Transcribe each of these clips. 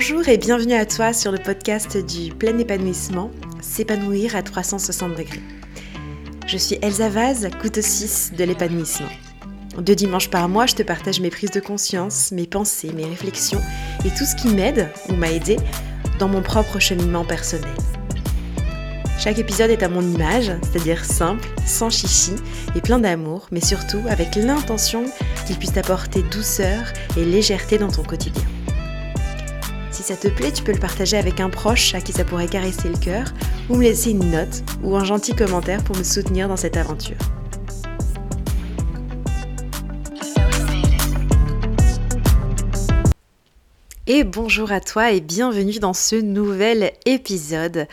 Bonjour et bienvenue à toi sur le podcast du plein épanouissement, s'épanouir à 360 degrés. Je suis Elsa Vaz, couteau 6 de l'épanouissement. Deux dimanches par mois, je te partage mes prises de conscience, mes pensées, mes réflexions et tout ce qui m'aide ou m'a aidé dans mon propre cheminement personnel. Chaque épisode est à mon image, c'est-à-dire simple, sans chichi et plein d'amour, mais surtout avec l'intention qu'il puisse t'apporter douceur et légèreté dans ton quotidien. Ça te plaît, tu peux le partager avec un proche à qui ça pourrait caresser le cœur, ou me laisser une note ou un gentil commentaire pour me soutenir dans cette aventure. Et bonjour à toi et bienvenue dans ce nouvel épisode.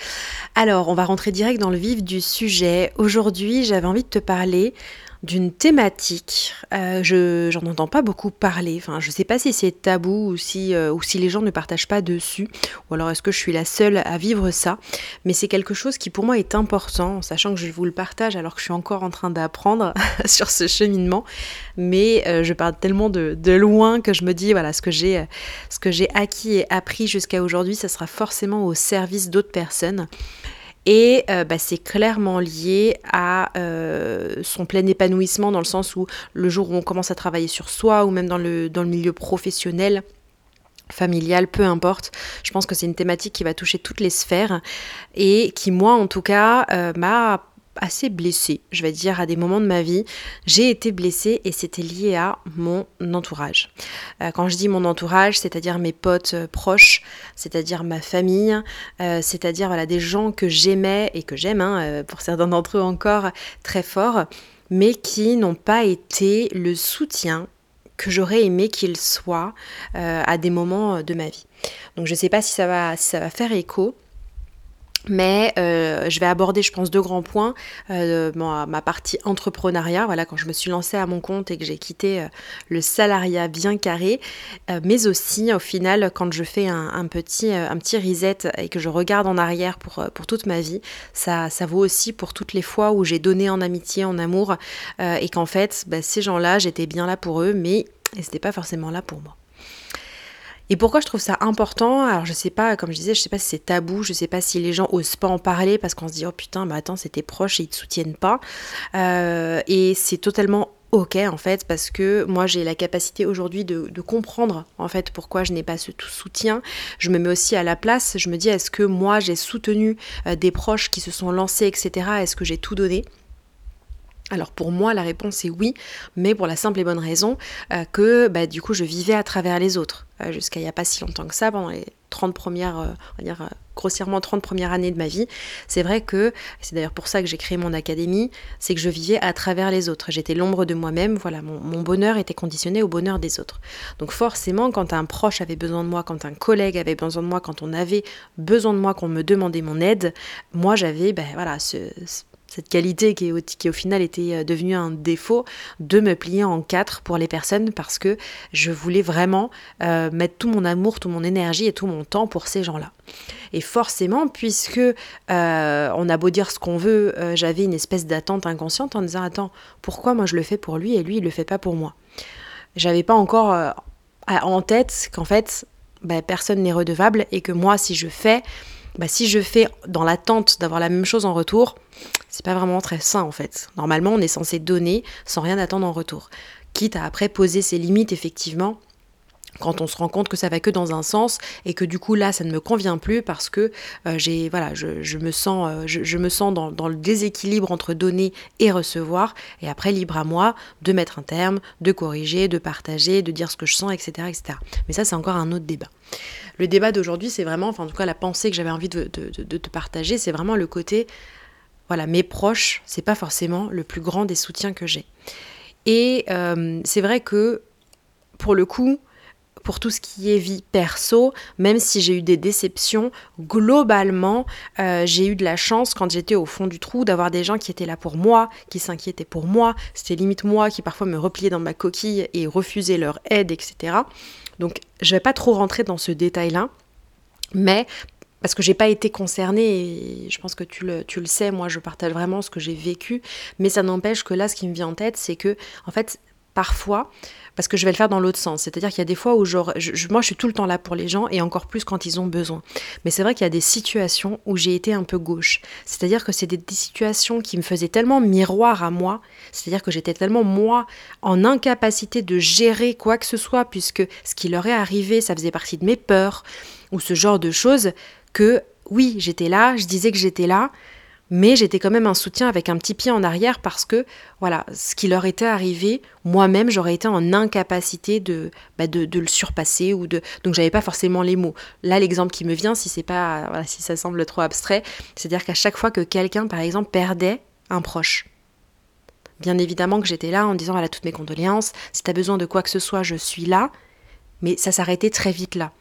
Alors, on va rentrer direct dans le vif du sujet. Aujourd'hui, j'avais envie de te parler d'une thématique. Euh, je j'en entends pas beaucoup parler. Enfin, je sais pas si c'est tabou ou si euh, ou si les gens ne partagent pas dessus, ou alors est-ce que je suis la seule à vivre ça. Mais c'est quelque chose qui pour moi est important, sachant que je vous le partage alors que je suis encore en train d'apprendre sur ce cheminement. Mais euh, je parle tellement de, de, loin que je me dis voilà ce que j'ai ce que j'ai acquis et appris jusqu'à aujourd'hui, ça sera forcément au service d'autres personnes. Et euh, bah, c'est clairement lié à euh, son plein épanouissement dans le sens où le jour où on commence à travailler sur soi ou même dans le, milieu professionnel, familial, peu importe. Je pense que c'est une thématique qui va toucher toutes les sphères et qui, moi en tout cas, euh, m'a assez blessée, je vais dire, à des moments de ma vie. J'ai été blessée et c'était lié à mon entourage. Euh, quand je dis mon entourage, c'est-à-dire mes potes euh, proches, c'est-à-dire ma famille, euh, c'est-à-dire voilà, des gens que j'aimais et que j'aime, hein, pour certains d'entre eux encore, très fort, mais qui n'ont pas été le soutien que j'aurais aimé qu'ils soient à des moments de ma vie. Donc je ne sais pas si ça va, si ça va faire écho. Mais euh, je vais aborder, je pense, deux grands points. Euh, ma, partie entrepreneuriat, voilà, quand je me suis lancée à mon compte et que j'ai quitté euh, le salariat bien carré, mais aussi, au final, quand je fais un, petit, un reset et que je regarde en arrière pour, pour toute ma vie, ça, ça vaut aussi pour toutes les fois où j'ai donné en amitié, en amour, et qu'en fait, bah, ces gens-là, j'étais bien là pour eux, mais ils n'étaient pas forcément là pour moi. Et pourquoi je trouve ça important? Alors je sais pas, comme je disais, je sais pas si c'est tabou, je sais pas si les gens osent pas en parler parce qu'on se dit oh putain, bah attends, c'était proche et ils te soutiennent pas. Euh, et c'est totalement ok en fait parce que moi j'ai la capacité aujourd'hui de, comprendre en fait pourquoi je n'ai pas ce soutien. Je me mets aussi à la place, je me dis est-ce que moi j'ai soutenu euh, des proches qui se sont lancés etc. Est-ce que j'ai tout donné? Alors pour moi la réponse est oui, mais pour la simple et bonne raison euh, que bah, du coup je vivais à travers les autres. Euh, jusqu'à il n'y a pas si longtemps que ça, pendant les 30 premières, euh, on va dire grossièrement 30 premières années de ma vie, c'est vrai que, c'est d'ailleurs pour ça que j'ai créé mon académie, c'est que je vivais à travers les autres. J'étais l'ombre de moi-même, voilà, mon, bonheur était conditionné au bonheur des autres. Donc forcément, quand un proche avait besoin de moi, quand un collègue avait besoin de moi, quand on avait besoin de moi, qu'on me demandait mon aide, moi j'avais, ben voilà, ce cette qualité qui, au final était euh, devenue un défaut, de me plier en quatre pour les personnes parce que je voulais vraiment euh, mettre tout mon amour, toute mon énergie et tout mon temps pour ces gens-là. Et forcément, puisque euh, on a beau dire ce qu'on veut, j'avais une espèce d'attente inconsciente en disant attends, pourquoi moi je le fais pour lui et lui il le fait pas pour moi? J'avais pas encore en tête qu'en fait bah, personne n'est redevable et que moi si je fais bah, si je fais dans l'attente d'avoir la même chose en retour, c'est pas vraiment très sain en fait. Normalement, on est censé donner sans rien attendre en retour. Quitte à après poser ses limites effectivement quand on se rend compte que ça va que dans un sens et que du coup là ça ne me convient plus parce que euh, j'ai voilà je, me sens euh, je, me sens dans, dans, le déséquilibre entre donner et recevoir et après libre à moi de mettre un terme de corriger de partager de dire ce que je sens etc etc mais ça c'est encore un autre débat le débat d'aujourd'hui, c'est vraiment, enfin en tout cas la pensée que j'avais envie de, te partager, c'est vraiment le côté, voilà, mes proches, c'est pas forcément le plus grand des soutiens que j'ai. Et euh, c'est vrai que pour le coup, pour tout ce qui est vie perso, même si j'ai eu des déceptions, globalement, euh, j'ai eu de la chance quand j'étais au fond du trou d'avoir des gens qui étaient là pour moi, qui s'inquiétaient pour moi. C'était limite moi qui parfois me repliais dans ma coquille et refusais leur aide, etc. Donc je vais pas trop rentrer dans ce détail-là, mais parce que j'ai pas été concernée et je pense que tu le, tu le sais, moi je partage vraiment ce que j'ai vécu, mais ça n'empêche que là ce qui me vient en tête c'est que en fait parfois, parce que je vais le faire dans l'autre sens. C'est-à-dire qu'il y a des fois où je, moi je suis tout le temps là pour les gens et encore plus quand ils ont besoin. Mais c'est vrai qu'il y a des situations où j'ai été un peu gauche. C'est-à-dire que c'est des, situations qui me faisaient tellement miroir à moi, c'est-à-dire que j'étais tellement moi en incapacité de gérer quoi que ce soit puisque ce qui leur est arrivé, ça faisait partie de mes peurs ou ce genre de choses que oui, j'étais là, je disais que j'étais là, mais j'étais quand même un soutien avec un petit pied en arrière parce que voilà, ce qui leur était arrivé, moi-même j'aurais été en incapacité de, bah, de, le surpasser ou de donc j'avais pas forcément les mots. Là l'exemple qui me vient, si c'est pas si ça semble trop abstrait, c'est-à-dire qu'à chaque fois que quelqu'un par exemple perdait un proche, bien évidemment que j'étais là en disant voilà toutes mes condoléances, si tu as besoin de quoi que ce soit, je suis là, mais ça s'arrêtait très vite là.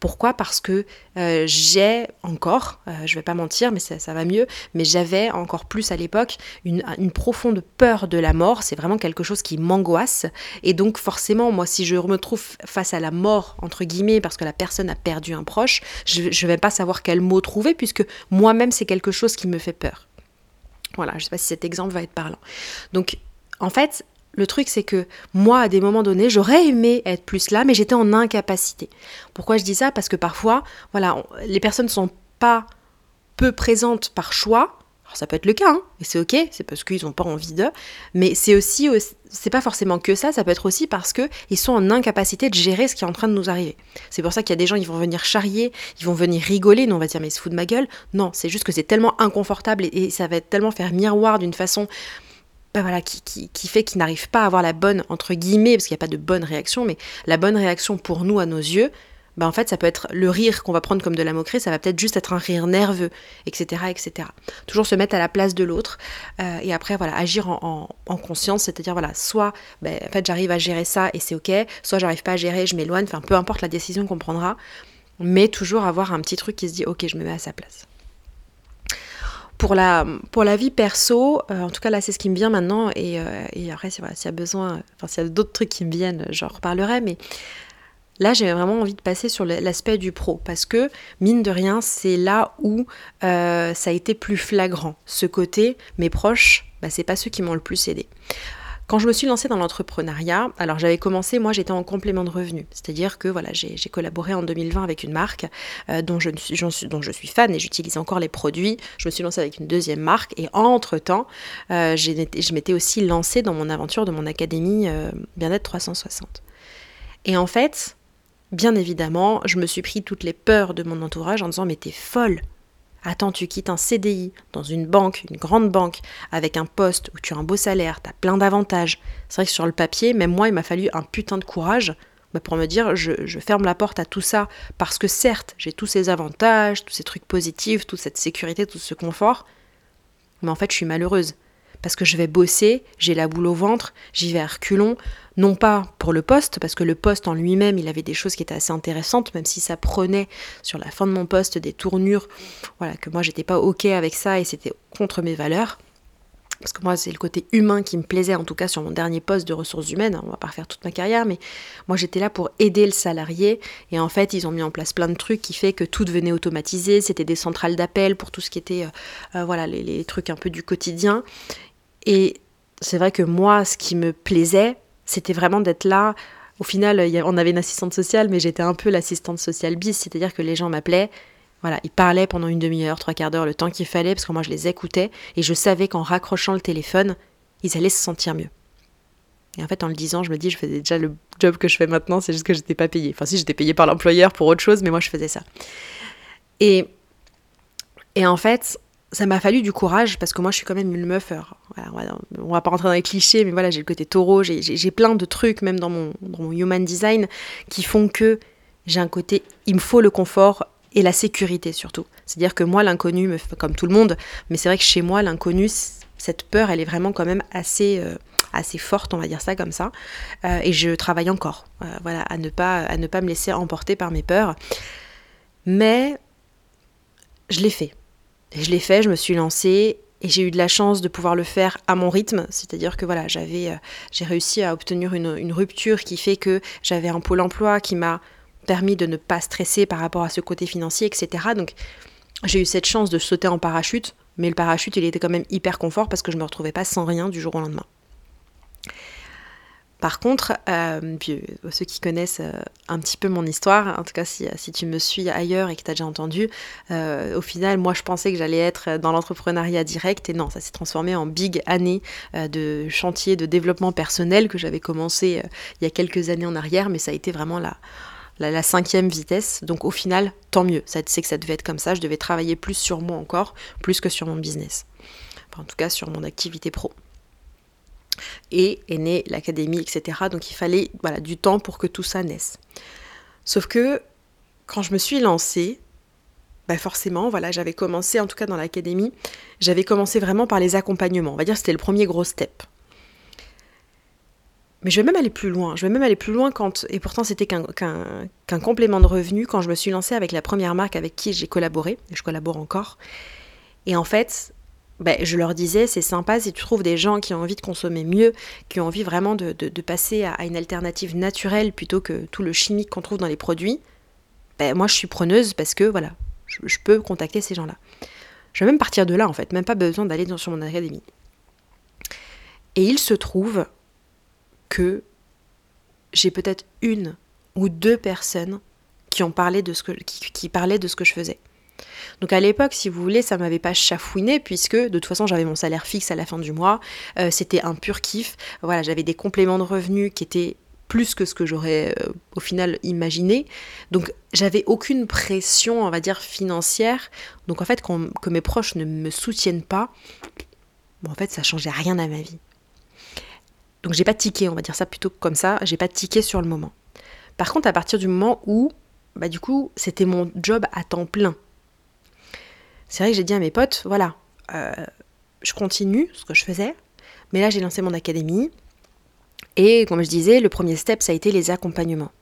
Pourquoi? Parce que euh, j'ai encore, euh, je vais pas mentir, mais ça, va mieux, mais j'avais encore plus à l'époque une, profonde peur de la mort. C'est vraiment quelque chose qui m'angoisse. Et donc forcément, moi, si je me trouve face à la mort, entre guillemets, parce que la personne a perdu un proche, je ne vais pas savoir quel mot trouver, puisque moi-même, c'est quelque chose qui me fait peur. Voilà, je ne sais pas si cet exemple va être parlant. Donc, en fait, le truc, c'est que moi, à des moments donnés, j'aurais aimé être plus là, mais j'étais en incapacité. Pourquoi je dis ça? Parce que parfois, voilà, les personnes ne sont pas peu présentes par choix. Alors ça peut être le cas, hein, et c'est ok, c'est parce qu'ils n'ont pas envie d'eux, mais c'est aussi, c'est pas forcément que ça, ça peut être aussi parce qu'ils sont en incapacité de gérer ce qui est en train de nous arriver. C'est pour ça qu'il y a des gens, ils vont venir charrier, ils vont venir rigoler, nous on va dire mais ils se foutent de ma gueule. Non, c'est juste que c'est tellement inconfortable et, ça va tellement faire miroir d'une façon bah voilà, qui, fait qu'ils n'arrivent pas à avoir la bonne, entre guillemets, parce qu'il n'y a pas de bonne réaction, mais la bonne réaction pour nous, à nos yeux, bah en fait, ça peut être le rire qu'on va prendre comme de la moquerie, ça va peut-être juste être un rire nerveux, etc., etc. Toujours se mettre à la place de l'autre, euh, et après, voilà, agir en, conscience, c'est-à-dire, voilà, soit, bah, en fait, j'arrive à gérer ça et c'est ok, soit j'arrive pas à gérer, je m'éloigne, enfin, peu importe la décision qu'on prendra, mais toujours avoir un petit truc qui se dit, ok, je me mets à sa place. Pour la, pour la vie perso, euh, en tout cas là c'est ce qui me vient maintenant et, euh, et après s'il y a besoin, enfin s'il y a d'autres trucs qui me viennent, j'en reparlerai, mais là j'ai vraiment envie de passer sur l'aspect du pro parce que mine de rien c'est là où euh, ça a été plus flagrant. Ce côté, mes proches, bah, c'est pas ceux qui m'ont le plus aidé. Quand je me suis lancée dans l'entrepreneuriat, alors j'avais commencé, moi j'étais en complément de revenus, c'est-à-dire que voilà, j'ai collaboré en 2020 avec une marque euh, dont, je suis, dont je suis fan et j'utilise encore les produits. Je me suis lancée avec une deuxième marque et entre-temps, euh, je m'étais aussi lancée dans mon aventure de mon académie euh, Bien-être 360. Et en fait, bien évidemment, je me suis pris toutes les peurs de mon entourage en disant mais t'es folle, Attends, tu quittes un CDI dans une banque, une grande banque, avec un poste où tu as un beau salaire, tu as plein d'avantages. C'est vrai que sur le papier, même moi, il m'a fallu un putain de courage bah, pour me dire je, je, ferme la porte à tout ça parce que certes, j'ai tous ces avantages, tous ces trucs positifs, toute cette sécurité, tout ce confort, mais en fait, je suis malheureuse parce que je vais bosser, j'ai la boule au ventre, j'y vais à reculons, non pas pour le poste, parce que le poste en lui-même, il avait des choses qui étaient assez intéressantes, même si ça prenait sur la fin de mon poste des tournures, voilà, que moi j'étais pas ok avec ça et c'était contre mes valeurs. Parce que moi, c'est le côté humain qui me plaisait, en tout cas sur mon dernier poste de ressources humaines. On va pas refaire toute ma carrière, mais moi j'étais là pour aider le salarié. Et en fait, ils ont mis en place plein de trucs qui fait que tout devenait automatisé. C'était des centrales d'appel pour tout ce qui était, euh, euh, voilà, les, les, trucs un peu du quotidien. Et c'est vrai que moi, ce qui me plaisait, c'était vraiment d'être là. Au final, on avait une assistante sociale, mais j'étais un peu l'assistante sociale bis, c'est-à-dire que les gens m'appelaient, voilà, ils parlaient pendant une demi-heure, trois quarts d'heure, le temps qu'il fallait, parce que moi je les écoutais, et je savais qu'en raccrochant le téléphone, ils allaient se sentir mieux. Et en fait, en le disant, je me dis, je faisais déjà le job que je fais maintenant, c'est juste que j'étais pas payée. Enfin, si j'étais payée par l'employeur pour autre chose, mais moi je faisais ça. Et, et en fait, ça m'a fallu du courage parce que moi je suis quand même une meuf. on, va, pas rentrer dans les clichés, mais voilà, j'ai le côté taureau, j'ai plein de trucs, même dans mon, human design, qui font que j'ai un côté, il me faut le confort et la sécurité surtout. C'est-à-dire que moi, l'inconnu comme tout le monde, mais c'est vrai que chez moi, l'inconnu, cette peur, elle est vraiment quand même assez, euh, assez forte, on va dire ça comme ça. Euh, et je travaille encore, euh, voilà, à ne, pas, à ne pas me laisser emporter par mes peurs. Mais je l'ai fait je l'ai fait, je me suis lancée et j'ai eu de la chance de pouvoir le faire à mon rythme, c'est-à-dire que voilà, j'avais, euh, j'ai réussi à obtenir une, rupture qui fait que j'avais un pôle emploi qui m'a permis de ne pas stresser par rapport à ce côté financier, etc. Donc j'ai eu cette chance de sauter en parachute, mais le parachute il était quand même hyper confort parce que je me retrouvais pas sans rien du jour au lendemain. Par contre, euh, ceux qui connaissent un petit peu mon histoire, en tout cas si, tu me suis ailleurs et que tu as déjà entendu, au final, moi je pensais que j'allais être dans l'entrepreneuriat direct et non, ça s'est transformé en big année de chantier de développement personnel que j'avais commencé il y a quelques années en arrière, mais ça a été vraiment la, cinquième vitesse. Donc au final, tant mieux. C'est que ça devait être comme ça. Je devais travailler plus sur moi encore, plus que sur mon business. en tout cas, sur mon activité pro. Et est née l'académie, etc. Donc il fallait voilà, du temps pour que tout ça naisse. Sauf que quand je me suis lancée, bah forcément, voilà, j'avais commencé, en tout cas dans l'académie, j'avais commencé vraiment par les accompagnements. On va dire que c'était le premier gros step. Mais je vais même aller plus loin. Je vais même aller plus loin quand, et pourtant c'était qu'un complément de revenu quand je me suis lancée avec la première marque avec qui j'ai collaboré, et je collabore encore. Et en fait, ben, je leur disais, c'est sympa si tu trouves des gens qui ont envie de consommer mieux, qui ont envie vraiment de, passer à, une alternative naturelle plutôt que tout le chimique qu'on trouve dans les produits. Ben, moi, je suis preneuse parce que voilà, je, peux contacter ces gens-là. Je vais même partir de là en fait, même pas besoin d'aller sur mon académie. Et il se trouve que j'ai peut-être une ou deux personnes qui ont parlé de ce que qui, parlaient de ce que je faisais. Donc à l'époque, si vous voulez, ça m'avait pas chafouiné puisque de toute façon j'avais mon salaire fixe à la fin du mois, euh, c'était un pur kiff. Voilà, j'avais des compléments de revenus qui étaient plus que ce que j'aurais euh, au final imaginé. Donc j'avais aucune pression, on va dire financière. Donc en fait, que mes proches ne me soutiennent pas, bon, en fait, ça changeait rien à ma vie. Donc j'ai pas tiqué, on va dire ça plutôt comme ça, j'ai pas tiqué sur le moment. Par contre, à partir du moment où, bah du coup, c'était mon job à temps plein. C'est vrai que j'ai dit à mes potes, voilà, euh, je continue ce que je faisais, mais là j'ai lancé mon académie. Et comme je disais, le premier step, ça a été les accompagnements.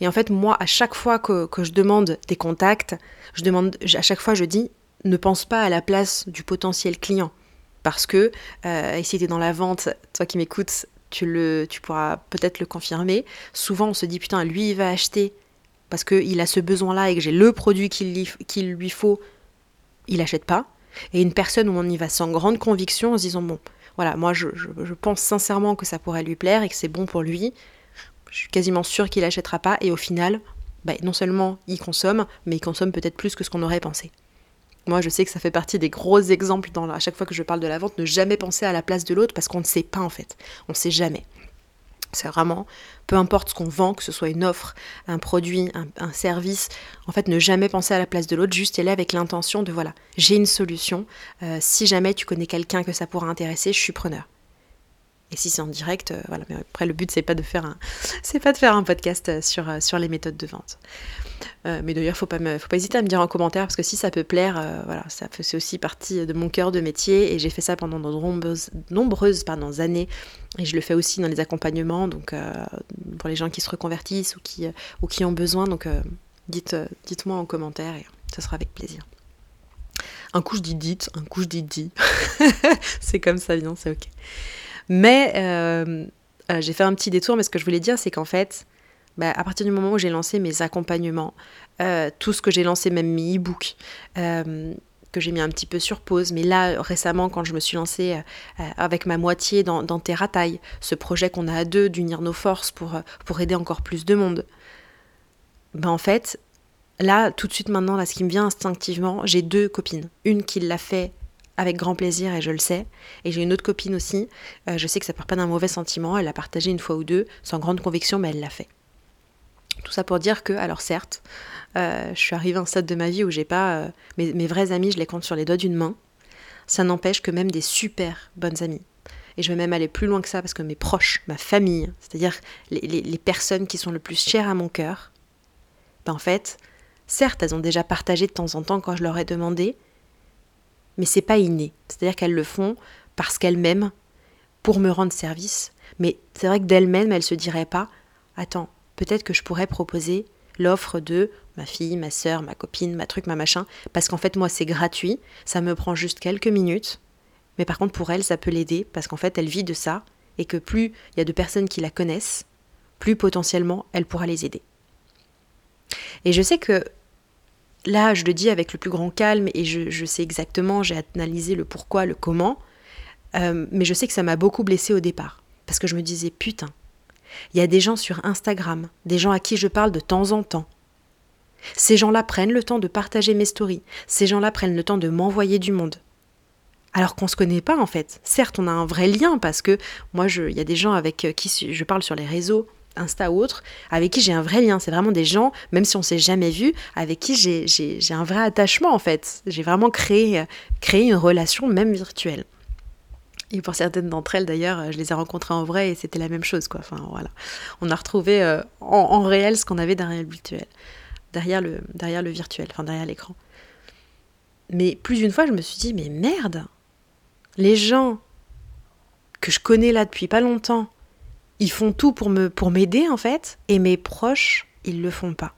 Et en fait, moi, à chaque fois que, que je demande des contacts, je demande, à chaque fois, je dis, ne pense pas à la place du potentiel client. Parce que, euh, et si tu es dans la vente, toi qui m'écoutes, tu, le, tu pourras peut-être le confirmer. Souvent, on se dit, putain, lui, il va acheter parce qu'il a ce besoin-là et que j'ai le produit qu'il lui faut, il n'achète pas. Et une personne où on y va sans grande conviction en se disant, bon, voilà, moi, je, pense sincèrement que ça pourrait lui plaire et que c'est bon pour lui. Je suis quasiment sûre qu'il n'achètera pas. Et au final, bah, non seulement il consomme, mais il consomme peut-être plus que ce qu'on aurait pensé. Moi, je sais que ça fait partie des gros exemples dans, à chaque fois que je parle de la vente, ne jamais penser à la place de l'autre parce qu'on ne sait pas en fait. On ne sait jamais. C'est vraiment, peu importe ce qu'on vend, que ce soit une offre, un produit, un, service, en fait, ne jamais penser à la place de l'autre, juste aller avec l'intention de voilà, j'ai une solution. Euh, si jamais tu connais quelqu'un que ça pourra intéresser, je suis preneur. Et si c'est en direct, euh, voilà. Mais après, le but c'est pas de faire un, c'est pas de faire un podcast euh, sur sur les méthodes de vente. Euh, mais d'ailleurs, faut pas faut pas hésiter à me dire en commentaire parce que si ça peut plaire, euh, voilà, ça c'est aussi partie de mon cœur de métier et j'ai fait ça pendant de nombreuses, nombreuses pardon, années et je le fais aussi dans les accompagnements, donc euh, pour les gens qui se reconvertissent ou qui ou qui ont besoin. Donc dites dites-moi en commentaire et ce sera avec plaisir. Un coup je dis dites, un coup je dis dit. c'est comme ça vient, c'est ok. Mais j'ai fait un petit détour, mais ce que je voulais dire, c'est qu'en fait, bah, à partir du moment où j'ai lancé mes accompagnements, euh, tout ce que j'ai lancé, même mes e-books, euh, que j'ai mis un petit peu sur pause, mais là récemment quand je me suis lancée euh, avec ma moitié dans, dans Terra Taille, ce projet qu'on a à deux d'unir nos forces pour, pour aider encore plus de monde, ben en fait, là tout de suite maintenant, là ce qui me vient instinctivement, j'ai deux copines. Une qui l'a fait avec grand plaisir et je le sais. Et j'ai une autre copine aussi, je sais que ça part pas d'un mauvais sentiment, elle l'a partagé une fois ou deux, sans grande conviction, mais elle l'a fait. Tout ça pour dire que, alors certes, euh, je suis arrivée à un stade de ma vie où j'ai pas. Euh, mes, vrais amis, je les compte sur les doigts d'une main. Ça n'empêche que même des super bonnes amies. Et je vais même aller plus loin que ça parce que mes proches, ma famille, c'est-à-dire les, personnes qui sont le plus chères à mon cœur, ben en fait, certes, elles ont déjà partagé de temps en temps quand je leur ai demandé, mais c'est pas inné. C'est-à-dire qu'elles le font parce qu'elles m'aiment, pour me rendre service. Mais c'est vrai que d'elles-mêmes, elles se diraient pas Attends, peut-être que je pourrais proposer l'offre de ma fille, ma soeur, ma copine, ma truc, ma machin, parce qu'en fait moi c'est gratuit, ça me prend juste quelques minutes, mais par contre pour elle ça peut l'aider, parce qu'en fait elle vit de ça, et que plus il y a de personnes qui la connaissent, plus potentiellement elle pourra les aider. Et je sais que là je le dis avec le plus grand calme, et je, sais exactement, j'ai analysé le pourquoi, le comment, euh, mais je sais que ça m'a beaucoup blessée au départ, parce que je me disais putain, Il y a des gens sur Instagram, des gens à qui je parle de temps en temps. Ces gens-là prennent le temps de partager mes stories. Ces gens-là prennent le temps de m'envoyer du monde. Alors qu'on ne se connaît pas en fait. Certes, on a un vrai lien parce que moi, il y a des gens avec qui je parle sur les réseaux, Insta ou autre, avec qui j'ai un vrai lien. C'est vraiment des gens, même si on s'est jamais vu, avec qui j'ai un vrai attachement en fait. J'ai vraiment créé, créé une relation même virtuelle. Et pour certaines d'entre elles, d'ailleurs, je les ai rencontrées en vrai et c'était la même chose, quoi. Enfin, voilà. On a retrouvé euh, en, réel ce qu'on avait derrière le virtuel. Derrière le, derrière le virtuel, enfin, derrière l'écran. Mais plus d'une fois, je me suis dit, mais merde Les gens que je connais là depuis pas longtemps, ils font tout pour me pour m'aider, en fait, et mes proches, ils le font pas.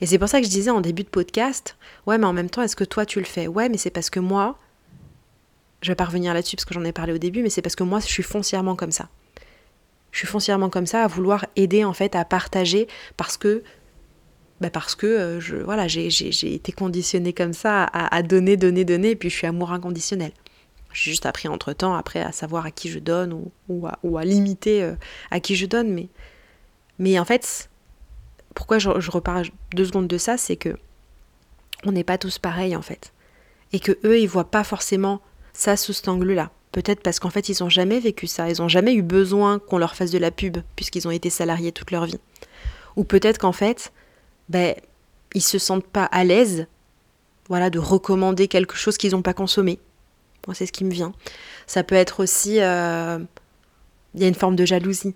Et c'est pour ça que je disais en début de podcast, ouais, mais en même temps, est-ce que toi tu le fais? Ouais, mais c'est parce que moi, je vais pas revenir là-dessus parce que j'en ai parlé au début, mais c'est parce que moi, je suis foncièrement comme ça. Je suis foncièrement comme ça à vouloir aider en fait à partager parce que bah parce que euh, je, voilà, j'ai, été conditionnée comme ça à, donner, donner, donner, et puis je suis amour inconditionnel. J'ai juste appris entre temps, après, à savoir à qui je donne ou, à, limiter euh, à qui je donne. Mais, mais en fait, pourquoi je, je repars deux secondes de ça, c'est que on n'est pas tous pareils en fait. Et que eux, ils voient pas forcément ça sous cet angle-là. Peut-être parce qu'en fait, ils n'ont jamais vécu ça, ils n'ont jamais eu besoin qu'on leur fasse de la pub, puisqu'ils ont été salariés toute leur vie. Ou peut-être qu'en fait, ben, ils se sentent pas à l'aise voilà, de recommander quelque chose qu'ils n'ont pas consommé. Moi, c'est ce qui me vient. Ça peut être aussi. Euh, il y a une forme de jalousie.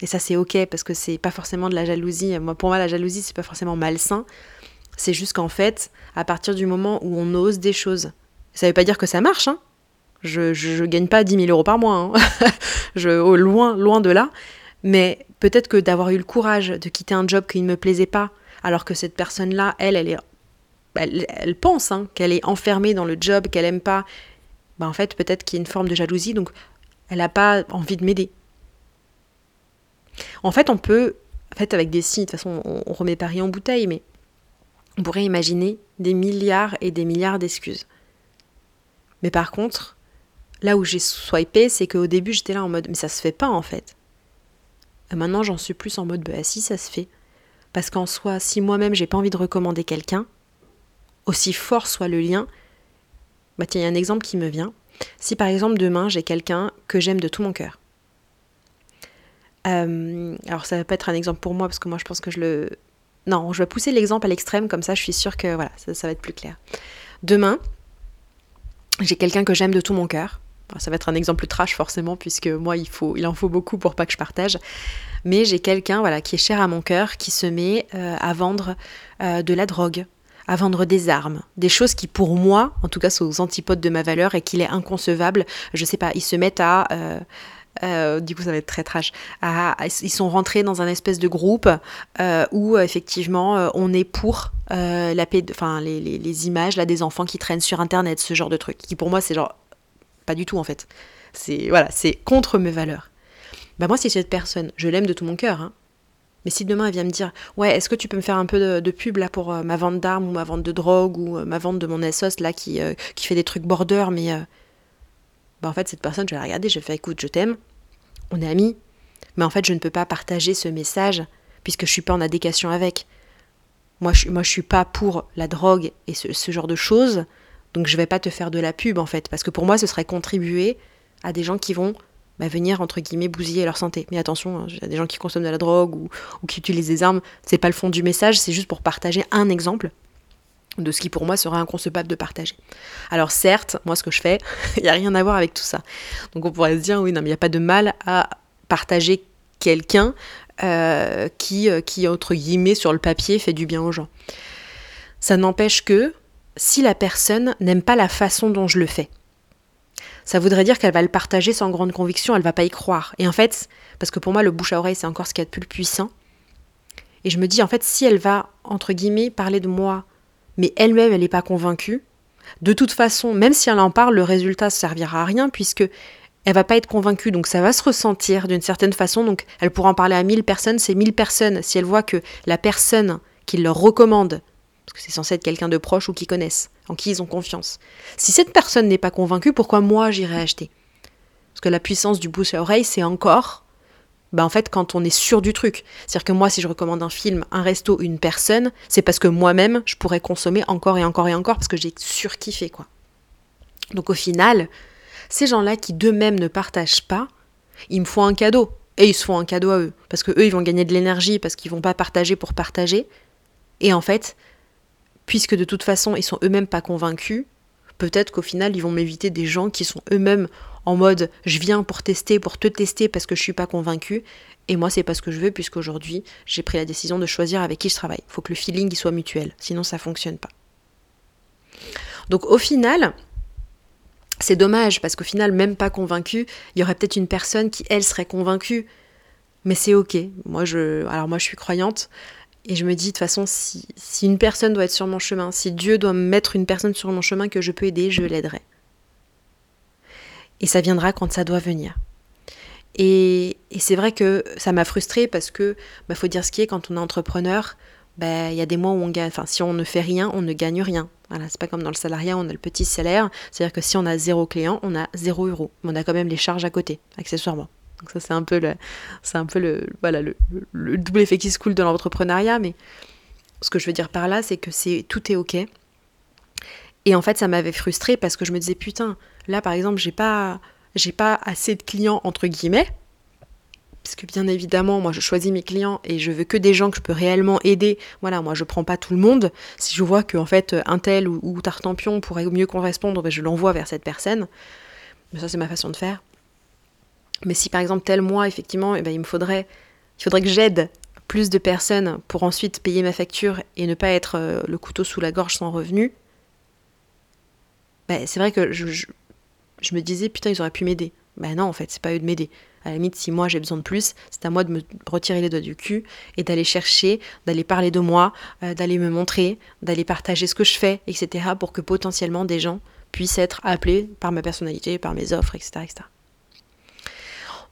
Et ça, c'est ok, parce que c'est pas forcément de la jalousie. Moi, pour moi, la jalousie, c'est pas forcément malsain. C'est juste qu'en fait, à partir du moment où on ose des choses, ça veut pas dire que ça marche, hein. Je, je, gagne pas 10 000 euros par mois, hein. je, au loin, loin de là. Mais peut-être que d'avoir eu le courage de quitter un job qui ne me plaisait pas, alors que cette personne-là, elle, elle est, elle, pense hein, qu'elle est enfermée dans le job qu'elle aime pas. Bah en fait, peut-être qu'il y a une forme de jalousie, donc elle n'a pas envie de m'aider. En fait, on peut, en fait, avec des signes, de toute façon, on, remet Paris en bouteille, mais on pourrait imaginer des milliards et des milliards d'excuses. Mais par contre, là où j'ai swipé, c'est qu'au début, j'étais là en mode, mais ça se fait pas en fait. Maintenant, j'en suis plus en mode, bah si, ça se fait. Parce qu'en soi, si moi-même, j'ai pas envie de recommander quelqu'un, aussi fort soit le lien, bah il y a un exemple qui me vient. Si par exemple, demain, j'ai quelqu'un que j'aime de tout mon cœur. Euh, alors, ça va pas être un exemple pour moi, parce que moi, je pense que je le. Non, je vais pousser l'exemple à l'extrême, comme ça, je suis sûre que voilà, ça va être plus clair. Demain, j'ai quelqu'un que j'aime de tout mon cœur. Ça va être un exemple trash forcément, puisque moi, il, faut, il en faut beaucoup pour pas que je partage. Mais j'ai quelqu'un voilà, qui est cher à mon cœur, qui se met euh, à vendre euh, de la drogue, à vendre des armes, des choses qui pour moi, en tout cas sont aux antipodes de ma valeur et qu'il est inconcevable. Je sais pas, ils se mettent à... Euh, euh, du coup ça va être très trash. ils sont rentrés dans un espèce de groupe euh, où effectivement on est pour la paix, enfin les, les, images là des enfants qui traînent sur internet, ce genre de truc. Qui pour moi c'est genre pas du tout en fait. C'est voilà, c'est contre mes valeurs. Bah moi si cette personne, je l'aime de tout mon cœur. Hein. Mais si demain elle vient me dire ouais est-ce que tu peux me faire un peu de, pub là pour ma vente d'armes ou ma vente de drogue ou ma vente de mon SOS là qui, qui fait des trucs border mais bah en fait cette personne je vais la regarder, je vais faire écoute je t'aime, on est amis, mais en fait je ne peux pas partager ce message puisque je suis pas en adéquation avec. Moi je, moi, suis pas pour la drogue et ce, genre de choses, donc je vais pas te faire de la pub en fait, parce que pour moi ce serait contribuer à des gens qui vont bah, venir entre guillemets bousiller leur santé. Mais attention, il y a des gens qui consomment de la drogue ou, ou qui utilisent des armes, c'est pas le fond du message, c'est juste pour partager un exemple de ce qui pour moi serait inconcevable de partager. Alors certes, moi ce que je fais, il n'y a rien à voir avec tout ça. Donc on pourrait se dire, oui, non, mais il n'y a pas de mal à partager quelqu'un euh, qui, euh, qui, entre guillemets, sur le papier, fait du bien aux gens. Ça n'empêche que si la personne n'aime pas la façon dont je le fais, ça voudrait dire qu'elle va le partager sans grande conviction, elle va pas y croire. Et en fait, parce que pour moi, le bouche à oreille, c'est encore ce qu'il y a de plus puissant. Et je me dis, en fait, si elle va, entre guillemets, parler de moi mais elle-même, elle n'est pas convaincue. De toute façon, même si elle en parle, le résultat ne servira à rien puisque elle va pas être convaincue, donc ça va se ressentir d'une certaine façon. Donc elle pourra en parler à 1000 personnes, c'est 1000 personnes. Si elle voit que la personne qui leur recommande, parce que c'est censé être quelqu'un de proche ou qui connaissent, en qui ils ont confiance, si cette personne n'est pas convaincue, pourquoi moi j'irai acheter? Parce que la puissance du bouche à oreille, c'est encore bah en fait quand on est sûr du truc. C'est-à-dire que moi si je recommande un film, un resto, une personne, c'est parce que moi-même je pourrais consommer encore et encore et encore parce que j'ai surkiffé quoi. Donc au final, ces gens-là qui d'eux-mêmes ne partagent pas, ils me font un cadeau. Et ils se font un cadeau à eux. Parce que eux, ils vont gagner de l'énergie parce qu'ils vont pas partager pour partager. Et en fait, puisque de toute façon, ils sont eux-mêmes pas convaincus, peut-être qu'au final, ils vont m'éviter des gens qui sont eux-mêmes en mode je viens pour tester, pour te tester parce que je suis pas convaincu. Et moi, c'est pas ce que je veux, puisqu'aujourd'hui, j'ai pris la décision de choisir avec qui je travaille. Il faut que le feeling soit mutuel, sinon ça fonctionne pas. Donc au final, c'est dommage parce qu'au final, même pas convaincu, il y aurait peut-être une personne qui, elle, serait convaincue. Mais c'est ok. Moi, je, alors moi, je suis croyante et je me dis de toute façon, si, si une personne doit être sur mon chemin, si Dieu doit mettre une personne sur mon chemin que je peux aider, je l'aiderai. Et ça viendra quand ça doit venir. Et, et c'est vrai que ça m'a frustrée parce que, bah, faut dire ce qui est, quand on est entrepreneur, bah, il y a des mois où on gagne, enfin, si on ne fait rien, on ne gagne rien. Voilà, c'est pas comme dans le salariat, on a le petit salaire. C'est-à-dire que si on a zéro client, on a zéro euro. Mais on a quand même les charges à côté, accessoirement. Donc ça, c'est un peu le, double effet qui se coule de l'entrepreneuriat. Mais ce que je veux dire par là, c'est que tout est ok. Et en fait, ça m'avait frustré parce que je me disais putain, là par exemple, j'ai pas, pas assez de clients entre guillemets parce que bien évidemment, moi je choisis mes clients et je veux que des gens que je peux réellement aider. Voilà, moi je prends pas tout le monde. Si je vois que fait un tel ou, ou Tartampion pourrait mieux correspondre, ben, je l'envoie vers cette personne. Mais ça c'est ma façon de faire. Mais si par exemple tel mois effectivement, eh ben, il me faudrait, il faudrait que j'aide plus de personnes pour ensuite payer ma facture et ne pas être euh, le couteau sous la gorge sans revenu, ben, c'est vrai que je, je, me disais putain ils auraient pu m'aider. Ben non en fait c'est pas eux de m'aider. À la limite, si moi j'ai besoin de plus, c'est à moi de me retirer les doigts du cul et d'aller chercher, d'aller parler de moi, euh, d'aller me montrer, d'aller partager ce que je fais, etc. pour que potentiellement des gens puissent être appelés par ma personnalité, par mes offres, etc. etc.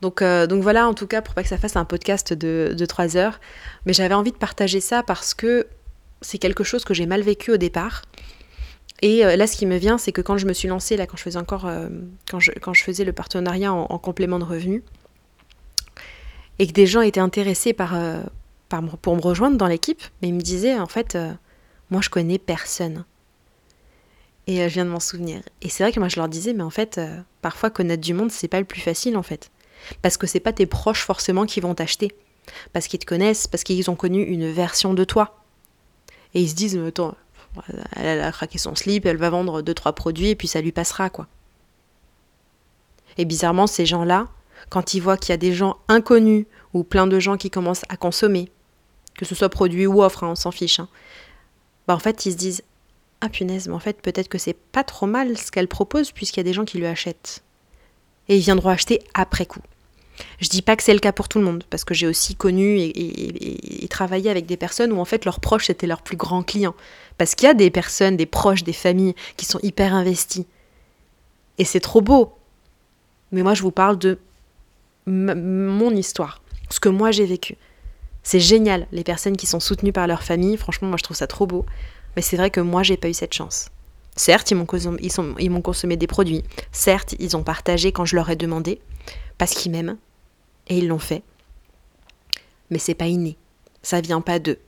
Donc, euh, donc voilà, en tout cas, pour pas que ça fasse un podcast de, de 3 heures. Mais j'avais envie de partager ça parce que c'est quelque chose que j'ai mal vécu au départ. Et euh, là, ce qui me vient, c'est que quand je me suis lancée, là, quand je faisais encore, euh, quand, je, faisais le partenariat en, en complément de revenus, et que des gens étaient intéressés par, pour me rejoindre dans l'équipe, mais ils me disaient en fait, moi je connais personne. Et je viens de m'en souvenir. Et c'est vrai que moi je leur disais, mais en fait, parfois connaître du monde, c'est pas le plus facile en fait. Parce que c'est pas tes proches forcément qui vont t'acheter. Parce qu'ils te connaissent, parce qu'ils ont connu une version de toi. Et ils se disent, attends, elle a craqué son slip, elle va vendre deux trois produits et puis ça lui passera quoi. Et bizarrement, ces gens-là, quand ils voient qu'il y a des gens inconnus ou plein de gens qui commencent à consommer, que ce soit produit ou offre, hein, on s'en fiche, hein, bah en fait ils se disent Ah punaise, mais en fait peut-être que c'est pas trop mal ce qu'elle propose puisqu'il y a des gens qui lui achètent. Et ils viendront acheter après coup. Je dis pas que c'est le cas pour tout le monde, parce que j'ai aussi connu et, travaillé avec des personnes où en fait leurs proches étaient leurs plus grands clients. Parce qu'il y a des personnes, des proches, des familles qui sont hyper investis. Et c'est trop beau. Mais moi je vous parle de mon histoire, ce que moi j'ai vécu. C'est génial, les personnes qui sont soutenues par leur famille, franchement, moi je trouve ça trop beau. Mais c'est vrai que moi j'ai pas eu cette chance. Certes, ils m'ont consommé, consommé des produits. Certes, ils ont partagé quand je leur ai demandé, parce qu'ils m'aiment. Et ils l'ont fait. Mais c'est pas inné. Ça vient pas d'eux.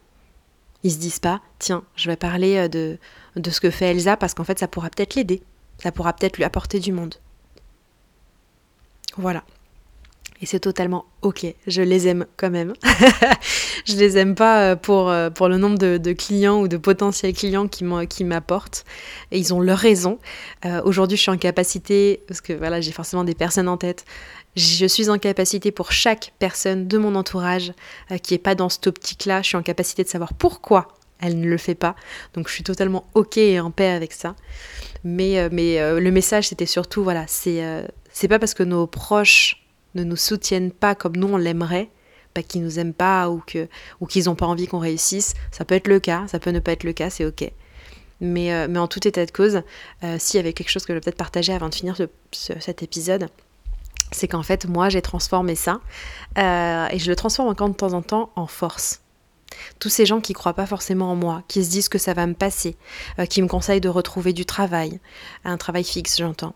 Ils se disent pas, tiens, je vais parler euh, de, de ce que fait Elsa parce qu'en fait ça pourra peut-être l'aider. Ça pourra peut-être lui apporter du monde. Voilà. Et c'est totalement ok. Je les aime quand même. je les aime pas euh, pour, euh, pour le nombre de, clients ou de potentiels clients qui m'apportent. Et ils ont leur raison. Aujourd'hui, je suis en capacité, parce que voilà, j'ai forcément des personnes en tête. Je suis en capacité pour chaque personne de mon entourage euh, qui n'est pas dans cette optique-là. Je suis en capacité de savoir pourquoi elle ne le fait pas. Donc je suis totalement ok et en paix avec ça. Mais, euh, euh, le message, c'était surtout, voilà, c'est pas parce que nos proches ne nous soutiennent pas comme nous on l'aimerait, pas qu'ils nous aiment pas ou que ou qu'ils n'ont pas envie qu'on réussisse. Ça peut être le cas, ça peut ne pas être le cas, c'est ok. Mais, en tout état de cause, s'il y avait quelque chose que je vais peut-être partager avant de finir ce, cet épisode, c'est qu'en fait, moi, j'ai transformé ça euh, et je le transforme encore de temps en temps en force. Tous ces gens qui croient pas forcément en moi, qui se disent que ça va me passer, euh, qui me conseillent de retrouver du travail, un travail fixe, j'entends.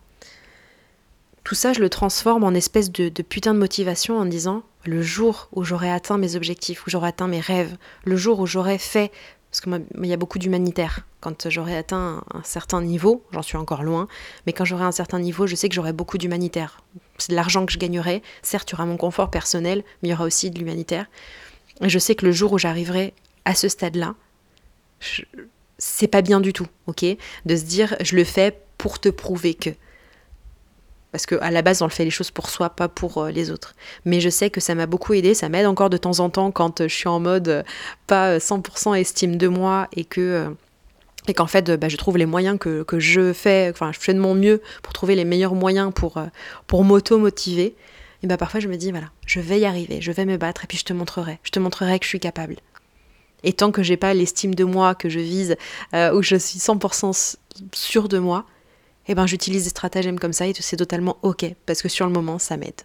Tout ça, je le transforme en espèce de, de putain de motivation en disant le jour où j'aurai atteint mes objectifs, où j'aurai atteint mes rêves, le jour où j'aurai fait, parce que il y a beaucoup d'humanitaire, quand j'aurai atteint un certain niveau, j'en suis encore loin, mais quand j'aurai un certain niveau, je sais que j'aurai beaucoup d'humanitaire. C'est de l'argent que je gagnerai, certes, il y aura mon confort personnel, mais il y aura aussi de l'humanitaire. Et je sais que le jour où j'arriverai à ce stade-là, c'est pas bien du tout, ok? De se dire, je le fais pour te prouver que. Parce qu'à la base, on le fait les choses pour soi, pas pour euh, les autres. Mais je sais que ça m'a beaucoup aidé, ça m'aide encore de temps en temps quand euh, je suis en mode euh, pas 100% estime de moi et que et qu'en fait bah, je trouve les moyens que, je fais, enfin je fais de mon mieux pour trouver les meilleurs moyens pour, pour m'auto-motiver, et bah parfois je me dis voilà, je vais y arriver, je vais me battre et puis je te montrerai, je te montrerai que je suis capable. Et tant que j'ai pas l'estime de moi que je vise, où je suis 100% sûre de moi, eh ben j'utilise des stratagèmes comme ça et c'est totalement ok parce que sur le moment ça m'aide.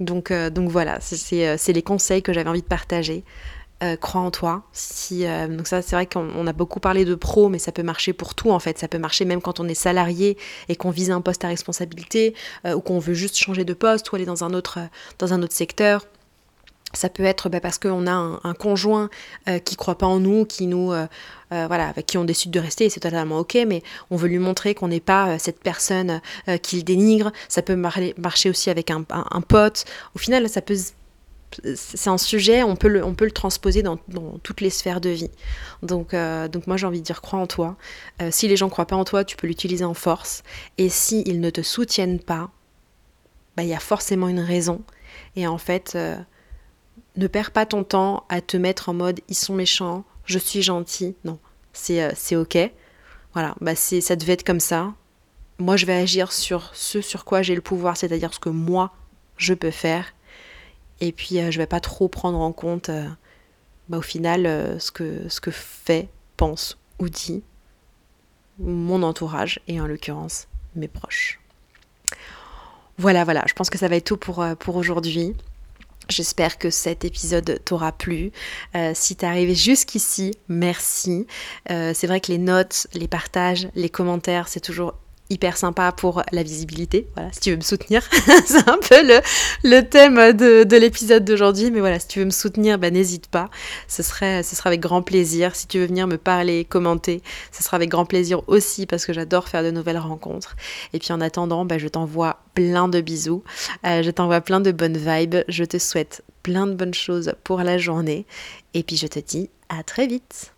Donc, euh, donc voilà, euh, c'est les conseils que j'avais envie de partager. Euh, crois en toi. Donc ça, c'est vrai qu'on a beaucoup parlé de pro, mais ça peut marcher pour tout en fait. Ça peut marcher même quand on est salarié et qu'on vise un poste à responsabilité ou qu'on veut juste changer de poste ou aller dans un autre, dans un autre secteur. Ça peut être bah, parce qu'on a un, conjoint euh, qui croit pas en nous, qui nous, euh, euh, voilà, avec qui on décide de rester, et c'est totalement ok, mais on veut lui montrer qu'on n'est pas cette personne qui le dénigre. Ça peut marcher aussi avec un, pote. Au final, ça peut, c'est un sujet, on peut le, on peut le transposer dans, toutes les sphères de vie. Donc, donc moi j'ai envie de dire, crois en toi. si les gens croient pas en toi, tu peux l'utiliser en force. Et s'ils ne te soutiennent pas, bah, il y a forcément une raison. Et en fait ne perds pas ton temps à te mettre en mode ils sont méchants, je suis gentil. Non, c'est euh, ok. Voilà, bah ça devait être comme ça. Moi, je vais agir sur ce sur quoi j'ai le pouvoir, c'est-à-dire ce que moi, je peux faire. Et puis, euh, je vais pas trop prendre en compte, euh, bah, au final, ce, que, ce que fait, pense ou dit mon entourage, et en l'occurrence, mes proches. Voilà, voilà, je pense que ça va être tout pour, pour aujourd'hui. J'espère que cet épisode t'aura plu. Euh, si t'es arrivé jusqu'ici, merci. Euh, c'est vrai que les notes, les partages, les commentaires, c'est toujours hyper sympa pour la visibilité. Voilà, si tu veux me soutenir, c'est un peu le, le thème de, de l'épisode d'aujourd'hui. Mais voilà, si tu veux me soutenir, bah, n'hésite pas. Ce serait, ce sera avec grand plaisir. Si tu veux venir me parler, commenter, ce sera avec grand plaisir aussi parce que j'adore faire de nouvelles rencontres. Et puis en attendant, bah, je t'envoie plein de bisous. Euh, je t'envoie plein de bonnes vibes. Je te souhaite plein de bonnes choses pour la journée. Et puis je te dis à très vite.